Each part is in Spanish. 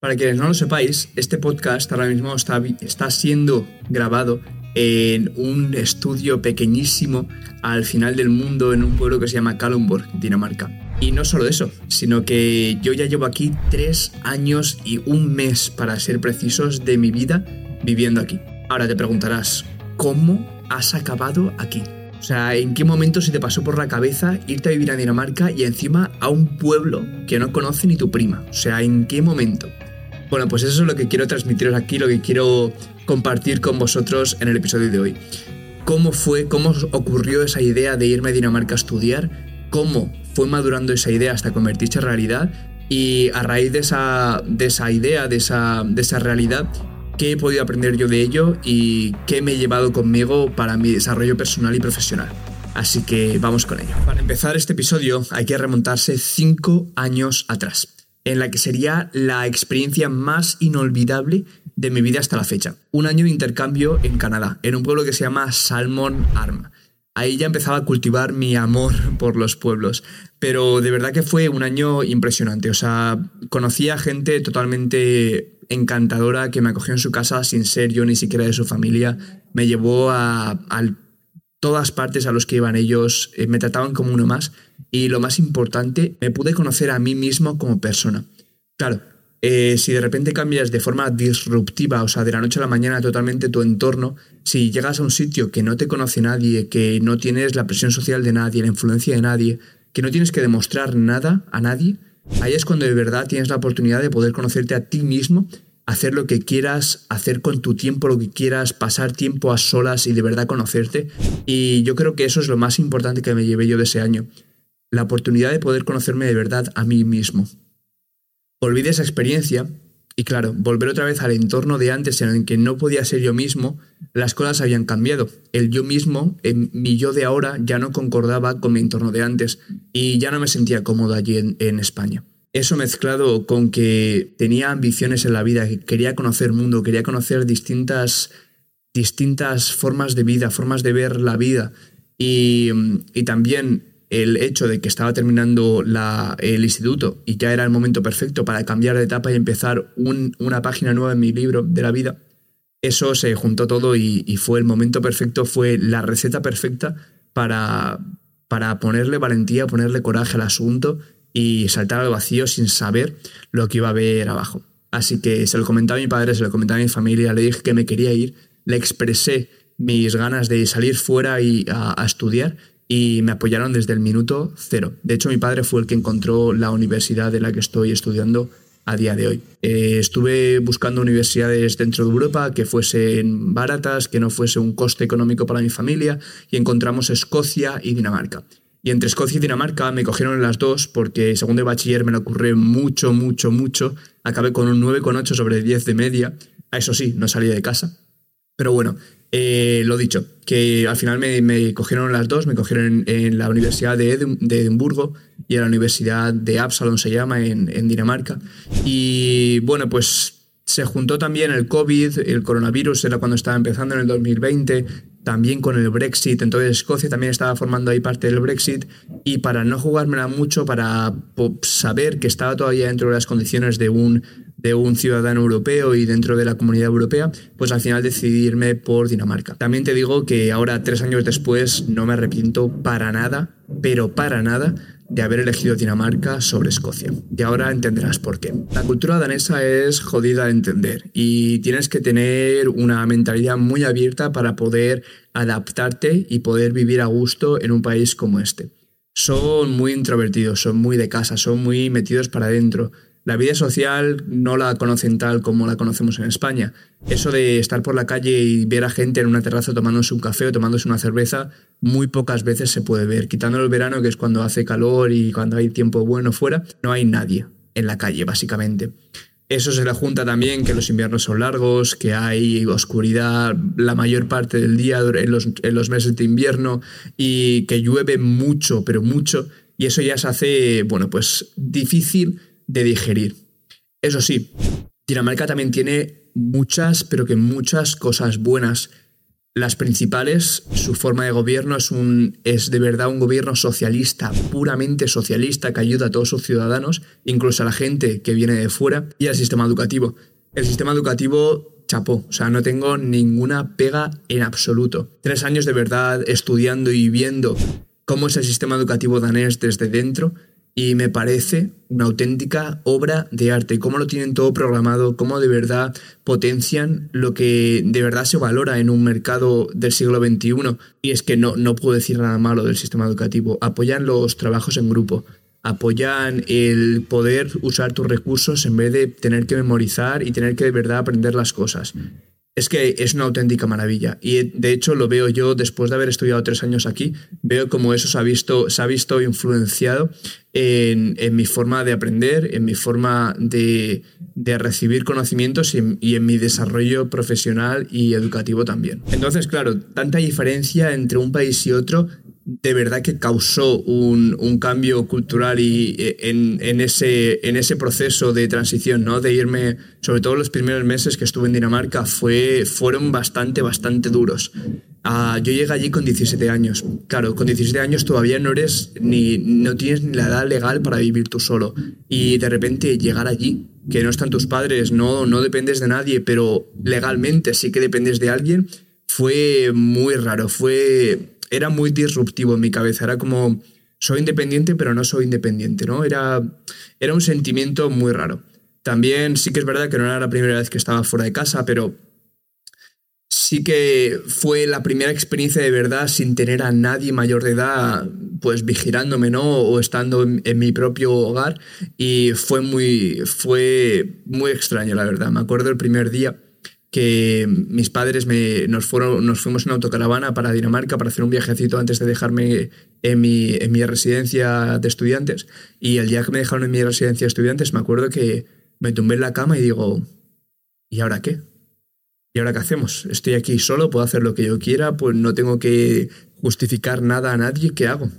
Para quienes no lo sepáis, este podcast ahora mismo está, está siendo grabado en un estudio pequeñísimo al final del mundo en un pueblo que se llama Kalundborg, Dinamarca. Y no solo eso, sino que yo ya llevo aquí tres años y un mes, para ser precisos, de mi vida viviendo aquí. Ahora te preguntarás, ¿cómo has acabado aquí? O sea, ¿en qué momento se te pasó por la cabeza irte a vivir a Dinamarca y encima a un pueblo que no conoce ni tu prima? O sea, ¿en qué momento? Bueno, pues eso es lo que quiero transmitiros aquí, lo que quiero compartir con vosotros en el episodio de hoy. ¿Cómo fue, cómo ocurrió esa idea de irme a Dinamarca a estudiar? ¿Cómo fue madurando esa idea hasta convertirse en realidad? Y a raíz de esa, de esa idea, de esa, de esa realidad, ¿qué he podido aprender yo de ello y qué me he llevado conmigo para mi desarrollo personal y profesional? Así que vamos con ello. Para empezar este episodio hay que remontarse cinco años atrás en la que sería la experiencia más inolvidable de mi vida hasta la fecha. Un año de intercambio en Canadá, en un pueblo que se llama Salmon Arm. Ahí ya empezaba a cultivar mi amor por los pueblos, pero de verdad que fue un año impresionante. O sea, conocí a gente totalmente encantadora que me acogió en su casa sin ser yo ni siquiera de su familia. Me llevó a, a todas partes a los que iban ellos, eh, me trataban como uno más y lo más importante, me pude conocer a mí mismo como persona. Claro, eh, si de repente cambias de forma disruptiva, o sea, de la noche a la mañana totalmente tu entorno, si llegas a un sitio que no te conoce nadie, que no tienes la presión social de nadie, la influencia de nadie, que no tienes que demostrar nada a nadie, ahí es cuando de verdad tienes la oportunidad de poder conocerte a ti mismo, hacer lo que quieras, hacer con tu tiempo lo que quieras, pasar tiempo a solas y de verdad conocerte. Y yo creo que eso es lo más importante que me llevé yo de ese año la oportunidad de poder conocerme de verdad a mí mismo. Volví esa experiencia y claro, volver otra vez al entorno de antes en el que no podía ser yo mismo, las cosas habían cambiado. El yo mismo, mi yo de ahora, ya no concordaba con mi entorno de antes y ya no me sentía cómodo allí en España. Eso mezclado con que tenía ambiciones en la vida, que quería conocer mundo, quería conocer distintas, distintas formas de vida, formas de ver la vida. Y, y también el hecho de que estaba terminando el instituto y ya era el momento perfecto para cambiar de etapa y empezar una página nueva en mi libro de la vida, eso se juntó todo y, fue el momento perfecto, fue la receta perfecta para, para ponerle valentía, ponerle coraje al asunto y saltar al vacío sin saber lo que iba a haber abajo. Así que se lo comentaba a mi padre, se lo comentaba a mi familia, le dije que me quería ir, le expresé mis ganas de salir fuera y a estudiar y me apoyaron desde el minuto cero. De hecho, mi padre fue el que encontró la universidad de la que estoy estudiando a día de hoy. Eh, estuve buscando universidades dentro de Europa que fuesen baratas, que no fuese un coste económico para mi familia, y encontramos Escocia y Dinamarca. Y entre Escocia y Dinamarca me cogieron las dos porque segundo de bachiller me lo ocurrió mucho, mucho, mucho. Acabé con un 9,8 sobre 10 de media. A eso sí, no salí de casa. Pero bueno, eh, lo dicho, que al final me, cogieron las dos, me cogieron en, la Universidad de, Edimburgo y en la Universidad de Absalon se llama, en, en, Dinamarca. Y bueno, pues se juntó también el COVID, el coronavirus, era cuando estaba empezando en el 2020, también con el Brexit, entonces Escocia también estaba formando ahí parte del Brexit y para no jugármela mucho, para saber que estaba todavía dentro de las condiciones de un de un ciudadano europeo y dentro de la comunidad europea, pues al final decidirme por Dinamarca. También te digo que ahora, tres años después, no me arrepiento para nada, pero para nada, de haber elegido Dinamarca sobre Escocia. Y ahora entenderás por qué. La cultura danesa es jodida de entender y tienes que tener una mentalidad muy abierta para poder adaptarte y poder vivir a gusto en un país como este. Son muy introvertidos, son muy de casa, son muy metidos para adentro la vida social no la conocen tal como la conocemos en España. Eso de estar por la calle y ver a gente en una terraza tomándose un café o tomándose una cerveza, muy pocas veces se puede ver. Quitando el verano, que es cuando hace calor y cuando hay tiempo bueno fuera, no hay nadie en la calle, básicamente. Eso se le junta también que los inviernos son largos, que hay oscuridad la mayor parte del día en los, en los meses de invierno y que llueve mucho, pero mucho. Y eso ya se hace, bueno, pues difícil de digerir. Eso sí, Dinamarca también tiene muchas, pero que muchas cosas buenas. las principales, su forma de gobierno es, un, es de verdad un gobierno socialista, puramente socialista, que ayuda a todos sus ciudadanos, incluso a la gente que viene de fuera, y al sistema educativo. El sistema educativo chapó, o sea, no tengo ninguna pega en absoluto. Tres años de verdad estudiando y viendo cómo es el sistema educativo danés desde dentro y me parece una auténtica obra de arte, cómo lo tienen todo programado, cómo de verdad potencian lo que de verdad se valora en un mercado del siglo XXI. Y es que no, no puedo decir nada malo del sistema educativo. Apoyan los trabajos en grupo, apoyan el poder usar tus recursos en vez de tener que memorizar y tener que de verdad aprender las cosas. Es que es una auténtica maravilla. Y de hecho lo veo yo, después de haber estudiado tres años aquí, veo como eso se ha visto, se ha visto influenciado en, mi forma de aprender, en mi forma de, recibir conocimientos y en, y en, mi desarrollo profesional y educativo también. Entonces, claro, tanta diferencia entre un país y otro de verdad que causó un, cambio cultural y eh, en, ese, en ese proceso de transición, ¿no? De irme, sobre todo los primeros meses que estuve en Dinamarca, fue, fueron bastante, bastante duros. Ah, yo llegué allí con 17 años. Claro, con 17 años todavía no eres ni, no tienes ni la edad legal para vivir tú solo. Y de repente llegar allí, que no están tus padres, no, no dependes de nadie, pero legalmente sí que dependes de alguien, fue muy raro, fue era muy disruptivo en mi cabeza. Era como, soy independiente, pero no soy independiente, ¿no? Era, era un sentimiento muy raro. También sí que es verdad que no era la primera vez que estaba fuera de casa, pero sí que fue la primera experiencia de verdad sin tener a nadie mayor de edad, pues vigilándome, ¿no? O estando en, en, mi propio hogar. Y fue muy, fue muy extraño, la verdad. Me acuerdo el primer día que mis padres me, nos, fueron, nos fuimos en autocaravana para Dinamarca para hacer un viajecito antes de dejarme en mi, en mi residencia de estudiantes. Y el día que me dejaron en mi residencia de estudiantes, me acuerdo que me tumbé en la cama y digo, ¿y ahora qué? ¿Y ahora qué hacemos? Estoy aquí solo, puedo hacer lo que yo quiera, pues no tengo que justificar nada a nadie, ¿qué hago?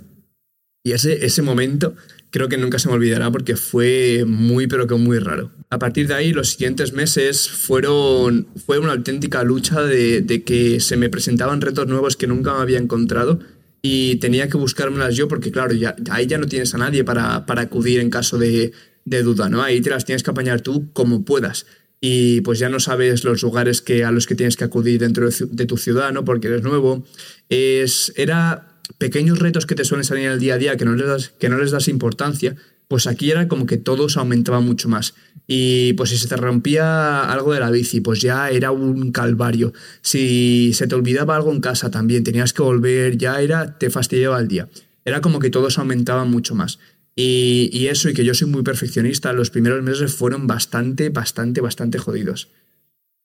Y ese, ese momento creo que nunca se me olvidará porque fue muy, pero que muy raro. A partir de ahí, los siguientes meses fueron, fue una auténtica lucha de, que se me presentaban retos nuevos que nunca había encontrado y tenía que buscármelas yo porque, claro, ya, ahí ya no tienes a nadie para, para acudir en caso de, de, duda, ¿no? Ahí te las tienes que apañar tú como puedas. Y pues ya no sabes los lugares que, a los que tienes que acudir dentro de, de tu ciudad, ¿no? Porque eres nuevo. Es, era pequeños retos que te suelen salir en el día a día que no les das, que no les das importancia, pues aquí era como que todo se aumentaba mucho más. Y pues si se te rompía algo de la bici, pues ya era un calvario. Si se te olvidaba algo en casa también, tenías que volver, ya era, te fastidiaba el día. Era como que todo se mucho más. Y, y eso, y que yo soy muy perfeccionista, los primeros meses fueron bastante, bastante, bastante jodidos.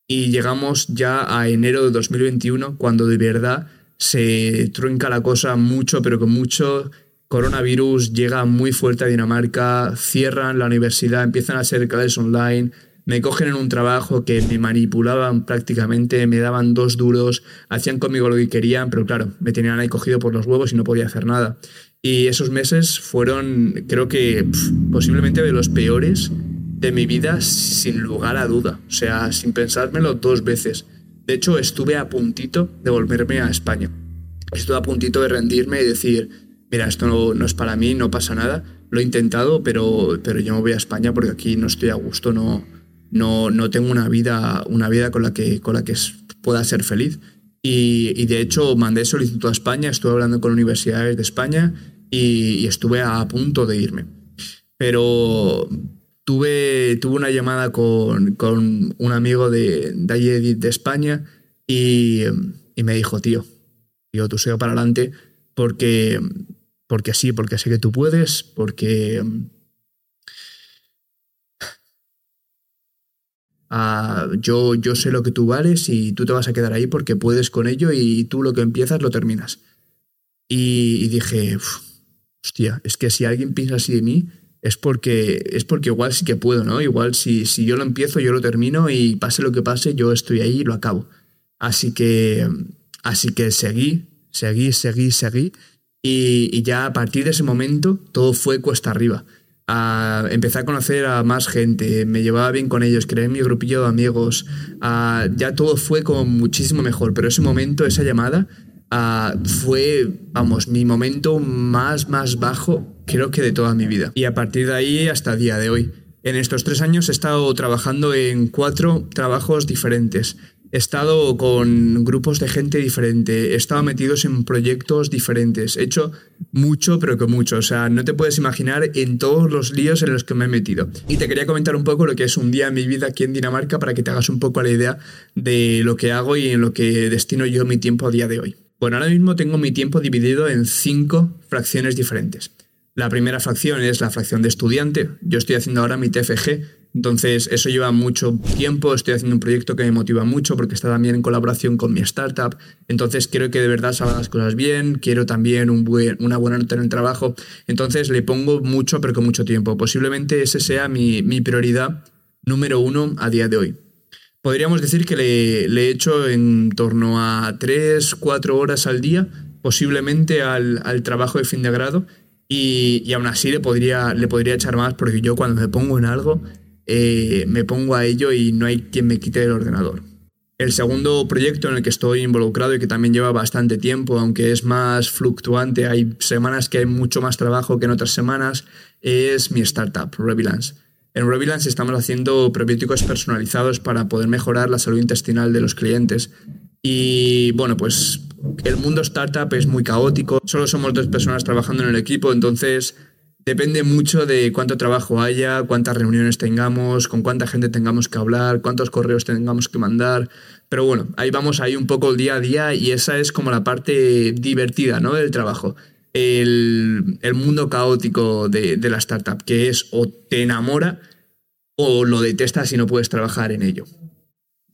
Y llegamos ya a enero de 2021, cuando de verdad se trunca la cosa mucho, pero con mucho. Coronavirus llega muy fuerte a Dinamarca, cierran la universidad, empiezan a hacer clases online, me cogen en un trabajo que me manipulaban prácticamente, me daban dos duros, hacían conmigo lo que querían, pero claro, me tenían ahí cogido por los huevos y no podía hacer nada. Y esos meses fueron, creo que posiblemente de los peores de mi vida, sin lugar a duda. O sea, sin pensármelo dos veces. De hecho, estuve a puntito de volverme a España. Estuve a puntito de rendirme y decir, mira, esto no, es para mí, no pasa nada. Lo he intentado, pero, pero yo me voy a España porque aquí no estoy a gusto, no, no, no tengo una vida, una vida con la que, con la que pueda ser feliz. Y, de hecho mandé solicitud a España, estuve hablando con universidades de España y estuve a punto de irme. Pero, tuve, una llamada con, un amigo de, de allí de España y, me dijo, tío, tío, tú sigo para adelante porque, porque sí, porque sé que tú puedes, porque... Ah, yo, yo sé lo que tú vales y tú te vas a quedar ahí porque puedes con ello y tú lo que empiezas lo terminas. Y, dije, hostia, es que si alguien piensa así de mí, es porque, es porque igual sí que puedo, ¿no? Igual si, si yo lo empiezo, yo lo termino y pase lo que pase, yo estoy ahí y lo acabo. Así que, así que seguí, seguí, seguí, seguí. Y, ya a partir de ese momento todo fue cuesta arriba. a empezar a conocer a más gente, me llevaba bien con ellos, creé mi grupillo de amigos, ya todo fue como muchísimo mejor, pero ese momento, esa llamada, fue, vamos, mi momento más, más bajo, creo que de toda mi vida. Y a partir de ahí hasta el día de hoy. En estos tres años he estado trabajando en cuatro trabajos diferentes. He estado con grupos de gente diferente, he estado metidos en proyectos diferentes, he hecho mucho, pero que mucho. O sea, no te puedes imaginar en todos los líos en los que me he metido. Y te quería comentar un poco lo que es un día en mi vida aquí en Dinamarca para que te hagas un poco la idea de lo que hago y en lo que destino yo mi tiempo a día de hoy. Bueno, ahora mismo tengo mi tiempo dividido en cinco fracciones diferentes. La primera fracción es la fracción de estudiante. Yo estoy haciendo ahora mi TFG, entonces, eso lleva mucho tiempo, estoy haciendo un proyecto que me motiva mucho porque está también en colaboración con mi startup. Entonces, quiero que de verdad salgan las cosas bien, quiero también una buena nota en el trabajo. Entonces, le pongo mucho, pero con mucho tiempo. Posiblemente ese sea mi, prioridad número uno a día de hoy. Podríamos decir que le, le he hecho en torno a 3, 4 horas al día, posiblemente al, al trabajo de fin de grado. Y, y, aún así le podría, le podría echar más porque yo cuando me pongo en algo eh, me pongo a ello y no hay quien me quite el ordenador. El segundo proyecto en el que estoy involucrado y que también lleva bastante tiempo, aunque es más fluctuante, hay semanas que hay mucho más trabajo que en otras semanas, es mi startup, Revilance. En Revilance estamos haciendo probióticos personalizados para poder mejorar la salud intestinal de los clientes. Y bueno, pues el mundo startup es muy caótico, solo somos dos personas trabajando en el equipo, entonces Depende mucho de cuánto trabajo haya, cuántas reuniones tengamos, con cuánta gente tengamos que hablar, cuántos correos tengamos que mandar. Pero bueno, ahí vamos ahí un poco el día a día y esa es como la parte divertida ¿no? del trabajo. El, mundo caótico de, de la startup, que es o te enamora o lo detestas si no puedes trabajar en ello.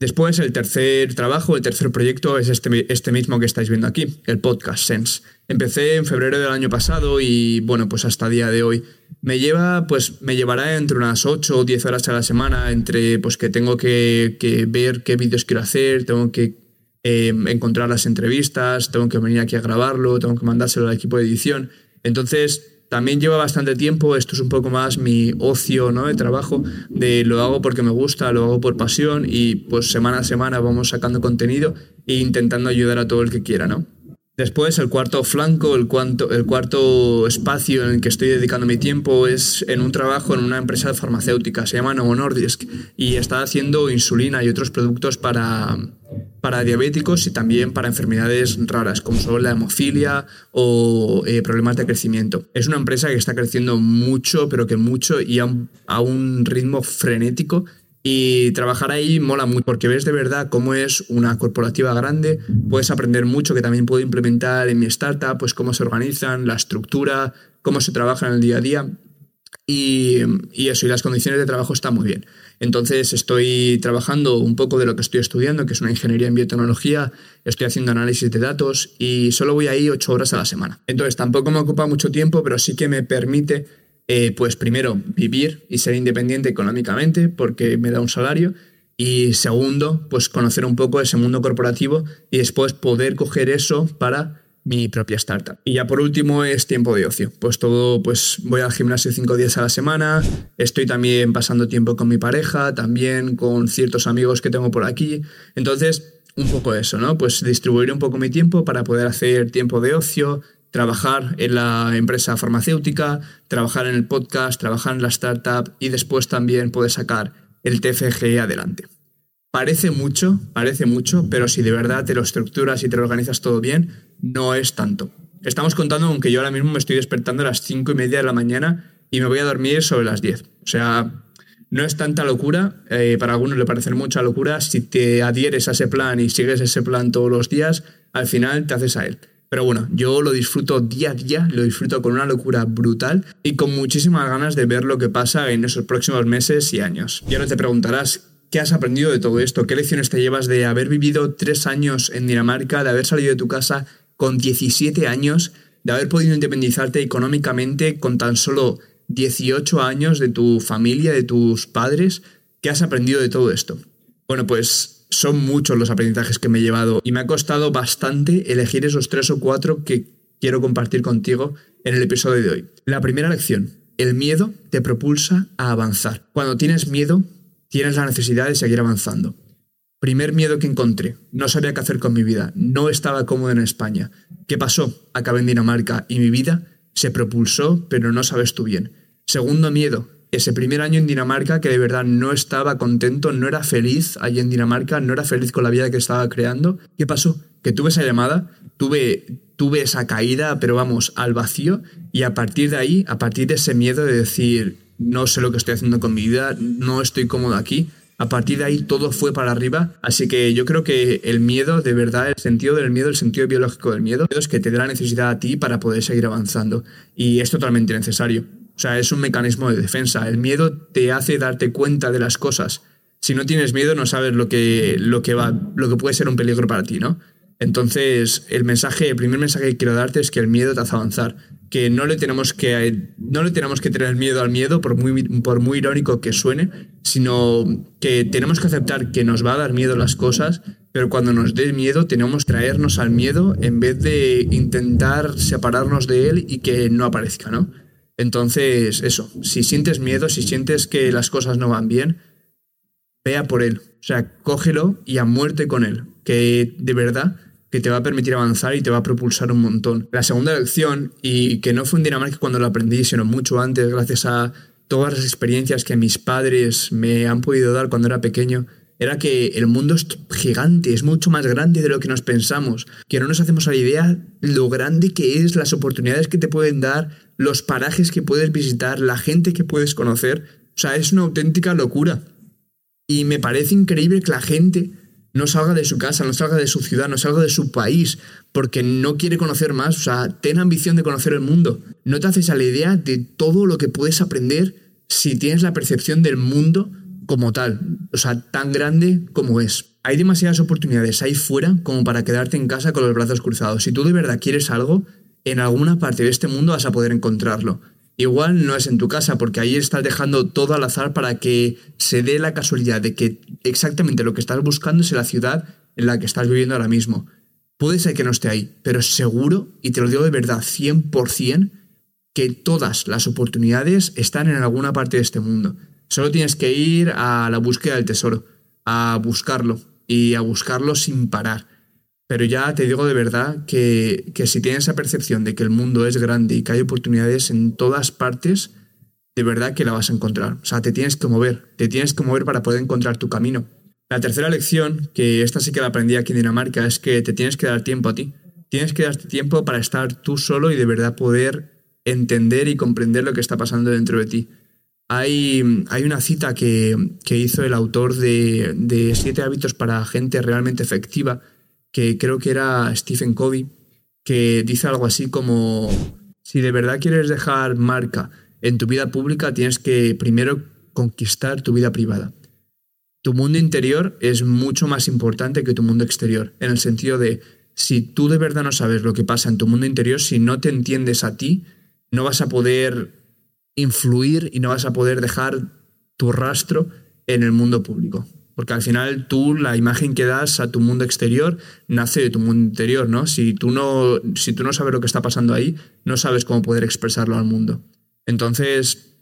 Después, el tercer trabajo, el tercer proyecto es este, este, mismo que estáis viendo aquí, el podcast Sense. Empecé en febrero del año pasado y, bueno, pues hasta el día de hoy. Me lleva, pues me llevará entre unas 8 o 10 horas a la semana, entre pues que tengo que, ver qué vídeos quiero hacer, tengo que em, encontrar las entrevistas, tengo que venir aquí a grabarlo, tengo que mandárselo al equipo de edición. Entonces, también lleva bastante tiempo, esto es un poco más mi ocio ¿no? de trabajo, de lo hago porque me gusta, lo hago por pasión y pues semana a semana vamos sacando contenido e intentando ayudar a todo el que quiera, ¿no? Después, el cuarto flanco, el, el cuarto espacio en el que estoy dedicando mi tiempo es en un trabajo en una empresa farmacéutica, se llama Novo Nordisk, y está haciendo insulina y otros productos para, para diabéticos y también para enfermedades raras, como son la hemofilia o eh, problemas de crecimiento. Es una empresa que está creciendo mucho, pero que mucho y a un ritmo frenético y trabajar ahí mola mucho porque ves de verdad cómo es una corporativa grande, puedes aprender mucho que también puedo implementar en mi startup, pues cómo se organizan, la estructura, cómo se trabaja en el día a día. Y, y, eso, y las condiciones de trabajo están muy bien. Entonces estoy trabajando un poco de lo que estoy estudiando, que es una ingeniería en biotecnología, estoy haciendo análisis de datos y solo voy ahí ocho horas a la semana. Entonces tampoco me ocupa mucho tiempo, pero sí que me permite eh, pues primero, vivir y ser independiente económicamente porque me da un salario. Y segundo, pues conocer un poco ese mundo corporativo y después poder coger eso para mi propia startup. Y ya por último es tiempo de ocio. Pues todo, pues voy al gimnasio cinco días a la semana, estoy también pasando tiempo con mi pareja, también con ciertos amigos que tengo por aquí. Entonces, un poco eso, ¿no? Pues distribuir un poco mi tiempo para poder hacer tiempo de ocio, trabajar en la empresa farmacéutica, trabajar en el podcast, trabajar en la startup y después también poder sacar el TFG adelante. Parece mucho, parece mucho, pero si de verdad te lo estructuras y te lo organizas todo bien, no es tanto. Estamos contando con que yo ahora mismo me estoy despertando a las 5 y media de la mañana y me voy a dormir sobre las 10. O sea, no es tanta locura, eh, para algunos le parece mucha locura, si te adhieres a ese plan y sigues ese plan todos los días, al final te haces a él. Pero bueno, yo lo disfruto día a día, lo disfruto con una locura brutal y con muchísimas ganas de ver lo que pasa en esos próximos meses y años. Y ahora te preguntarás, ¿qué has aprendido de todo esto? ¿Qué lecciones te llevas de haber vivido tres años en Dinamarca, de haber salido de tu casa con 17 años, de haber podido independizarte económicamente con tan solo 18 años de tu familia, de tus padres? ¿Qué has aprendido de todo esto? Bueno, pues son muchos los aprendizajes que me he llevado y me ha costado bastante elegir esos tres o cuatro que quiero compartir contigo en el episodio de hoy. La primera lección, el miedo te propulsa a avanzar. Cuando tienes miedo, tienes la necesidad de seguir avanzando. Primer miedo que encontré. No sabía qué hacer con mi vida. No estaba cómodo en España. ¿Qué pasó? Acabé en Dinamarca y mi vida se propulsó, pero no sabes tú bien. Segundo miedo. Ese primer año en Dinamarca que de verdad no estaba contento, no era feliz allí en Dinamarca, no era feliz con la vida que estaba creando. ¿Qué pasó? Que tuve esa llamada, tuve, tuve esa caída, pero vamos, al vacío. Y a partir de ahí, a partir de ese miedo de decir, no sé lo que estoy haciendo con mi vida, no estoy cómodo aquí, a partir de ahí todo fue para arriba. Así que yo creo que el miedo, de verdad, el sentido del miedo, el sentido biológico del miedo, es que te da la necesidad a ti para poder seguir avanzando. Y es totalmente necesario. O sea, es un mecanismo de defensa. El miedo te hace darte cuenta de las cosas. Si no tienes miedo, no sabes lo que, lo que, va, lo que puede ser un peligro para ti, ¿no? Entonces, el mensaje, el primer mensaje que quiero darte es que el miedo te hace avanzar que no le tenemos que, no tenemos que tener miedo al miedo, por muy, por muy irónico que suene, sino que tenemos que aceptar que nos va a dar miedo las cosas, pero cuando nos dé miedo tenemos que traernos al miedo en vez de intentar separarnos de él y que no aparezca, ¿no? Entonces, eso, si sientes miedo, si sientes que las cosas no van bien, vea por él. O sea, cógelo y a muerte con él. Que de verdad que te va a permitir avanzar y te va a propulsar un montón. La segunda lección, y que no fue en Dinamarca cuando lo aprendí, sino mucho antes, gracias a todas las experiencias que mis padres me han podido dar cuando era pequeño, era que el mundo es gigante, es mucho más grande de lo que nos pensamos, que no nos hacemos la idea lo grande que es, las oportunidades que te pueden dar, los parajes que puedes visitar, la gente que puedes conocer. O sea, es una auténtica locura. Y me parece increíble que la gente no salga de su casa, no salga de su ciudad, no salga de su país, porque no quiere conocer más. O sea, ten ambición de conocer el mundo. No te haces a la idea de todo lo que puedes aprender si tienes la percepción del mundo como tal, o sea, tan grande como es. Hay demasiadas oportunidades ahí fuera como para quedarte en casa con los brazos cruzados. Si tú de verdad quieres algo, en alguna parte de este mundo vas a poder encontrarlo. Igual no es en tu casa, porque ahí estás dejando todo al azar para que se dé la casualidad de que exactamente lo que estás buscando es la ciudad en la que estás viviendo ahora mismo. Puede ser que no esté ahí, pero seguro, y te lo digo de verdad, 100%, que todas las oportunidades están en alguna parte de este mundo. Solo tienes que ir a la búsqueda del tesoro, a buscarlo y a buscarlo sin parar. Pero ya te digo de verdad que, que, si tienes esa percepción de que el mundo es grande y que hay oportunidades en todas partes, de verdad que la vas a encontrar. O sea, te tienes que mover, te tienes que mover para poder encontrar tu camino. La tercera lección, que esta sí que la aprendí aquí en Dinamarca, es que te tienes que dar tiempo a ti. Tienes que darte tiempo para estar tú solo y de verdad poder entender y comprender lo que está pasando dentro de ti. Hay, hay una cita que, que hizo el autor de, de Siete hábitos para gente realmente efectiva, que creo que era Stephen Covey, que dice algo así como, si de verdad quieres dejar marca en tu vida pública, tienes que primero conquistar tu vida privada. Tu mundo interior es mucho más importante que tu mundo exterior, en el sentido de, si tú de verdad no sabes lo que pasa en tu mundo interior, si no te entiendes a ti, no vas a poder influir y no vas a poder dejar tu rastro en el mundo público. Porque al final tú, la imagen que das a tu mundo exterior nace de tu mundo interior, ¿no? Si tú no, si tú no sabes lo que está pasando ahí, no sabes cómo poder expresarlo al mundo. Entonces,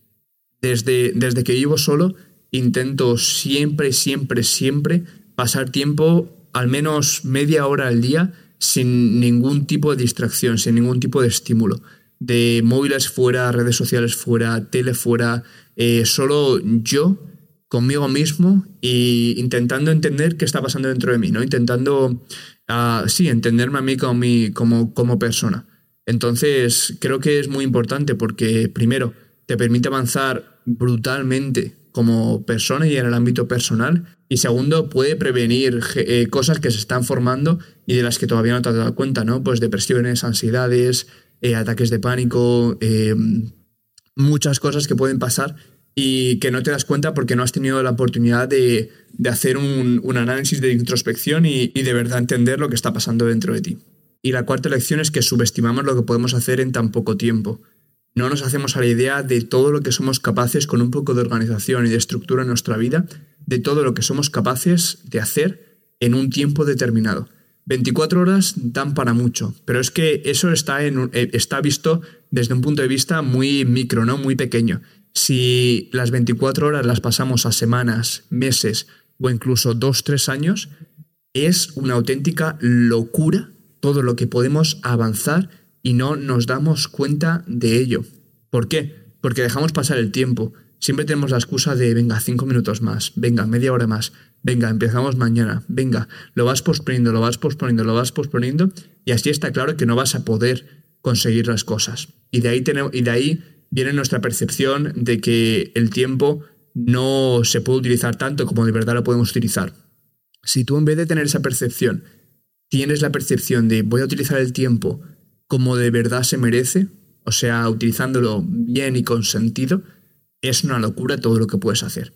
desde, desde que vivo solo, intento siempre, siempre, siempre pasar tiempo, al menos media hora al día, sin ningún tipo de distracción, sin ningún tipo de estímulo. De móviles fuera, redes sociales fuera, tele fuera, eh, solo yo conmigo mismo e intentando entender qué está pasando dentro de mí, ¿no? Intentando, uh, sí, entenderme a mí como, como persona. Entonces, creo que es muy importante porque, primero, te permite avanzar brutalmente como persona y en el ámbito personal. Y segundo, puede prevenir eh, cosas que se están formando y de las que todavía no te has dado cuenta, ¿no? Pues depresiones, ansiedades, eh, ataques de pánico, eh, muchas cosas que pueden pasar y que no te das cuenta porque no has tenido la oportunidad de, hacer un, análisis de introspección y, de verdad entender lo que está pasando dentro de ti. Y la cuarta lección es que subestimamos lo que podemos hacer en tan poco tiempo. No nos hacemos a la idea de todo lo que somos capaces con un poco de organización y de estructura en nuestra vida, de todo lo que somos capaces de hacer en un tiempo determinado. 24 horas dan para mucho, pero es que eso está, en, eh, está visto desde un punto de vista muy micro, ¿no? Muy pequeño. Si las 24 horas las pasamos a semanas, meses o incluso dos, tres años, es una auténtica locura todo lo que podemos avanzar y no nos damos cuenta de ello. ¿Por qué? Porque dejamos pasar el tiempo. Siempre tenemos la excusa de, venga, cinco minutos más, venga, media hora más, venga, empezamos mañana, venga, lo vas posponiendo, lo vas posponiendo, lo vas posponiendo, y así está claro que no vas a poder conseguir las cosas. Y de ahí, tenemos, y de ahí viene nuestra percepción de que el tiempo no se puede utilizar tanto como de verdad lo podemos utilizar. Si tú en vez de tener esa percepción, tienes la percepción de voy a utilizar el tiempo como de verdad se merece, o sea, utilizándolo bien y con sentido, es una locura todo lo que puedes hacer.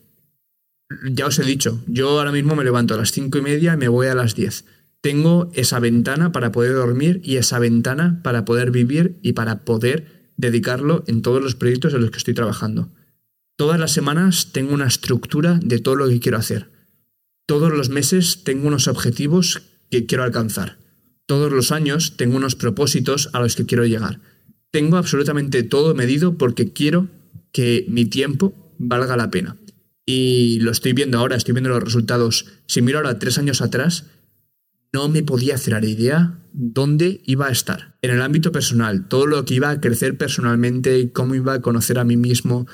Ya os he dicho, yo ahora mismo me levanto a las cinco y media y me voy a las 10. Tengo esa ventana para poder dormir y esa ventana para poder vivir y para poder dedicarlo en todos los proyectos en los que estoy trabajando. Todas las semanas tengo una estructura de todo lo que quiero hacer. Todos los meses tengo unos objetivos que quiero alcanzar. Todos los años tengo unos propósitos a los que quiero llegar. Tengo absolutamente todo medido porque quiero que mi tiempo valga la pena. Y lo estoy viendo ahora, estoy viendo los resultados. Si miro ahora tres años atrás, no me podía hacer la idea dónde iba a estar. En el ámbito personal, todo lo que iba a crecer personalmente, cómo iba a conocer a mí mismo,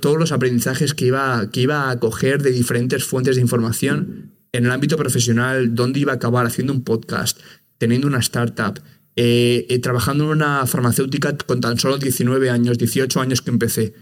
todos los aprendizajes que iba, que iba a coger de diferentes fuentes de información. En el ámbito profesional, dónde iba a acabar haciendo un podcast, teniendo una startup, eh, eh, trabajando en una farmacéutica con tan solo 19 años, 18 años que empecé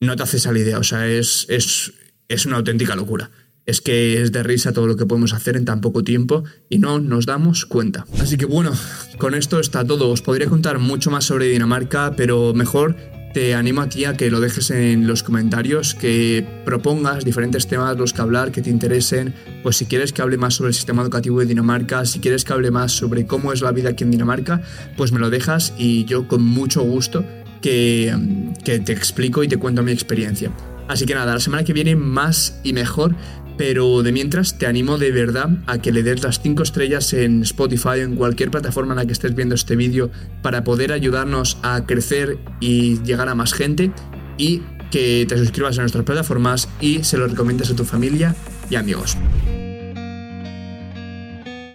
no te haces a la idea. O sea, es, es, es una auténtica locura. Es que es de risa todo lo que podemos hacer en tan poco tiempo y no nos damos cuenta. Así que bueno, con esto está todo. Os podría contar mucho más sobre Dinamarca, pero mejor te animo a ti a que lo dejes en los comentarios, que propongas diferentes temas los que hablar, que te interesen. Pues si quieres que hable más sobre el sistema educativo de Dinamarca, si quieres que hable más sobre cómo es la vida aquí en Dinamarca, pues me lo dejas y yo con mucho gusto que, te explico y te cuento mi experiencia. Así que nada, la semana que viene más y mejor, pero de mientras te animo de verdad a que le des las 5 estrellas en Spotify o en cualquier plataforma en la que estés viendo este vídeo para poder ayudarnos a crecer y llegar a más gente y que te suscribas a nuestras plataformas y se lo recomiendes a tu familia y amigos.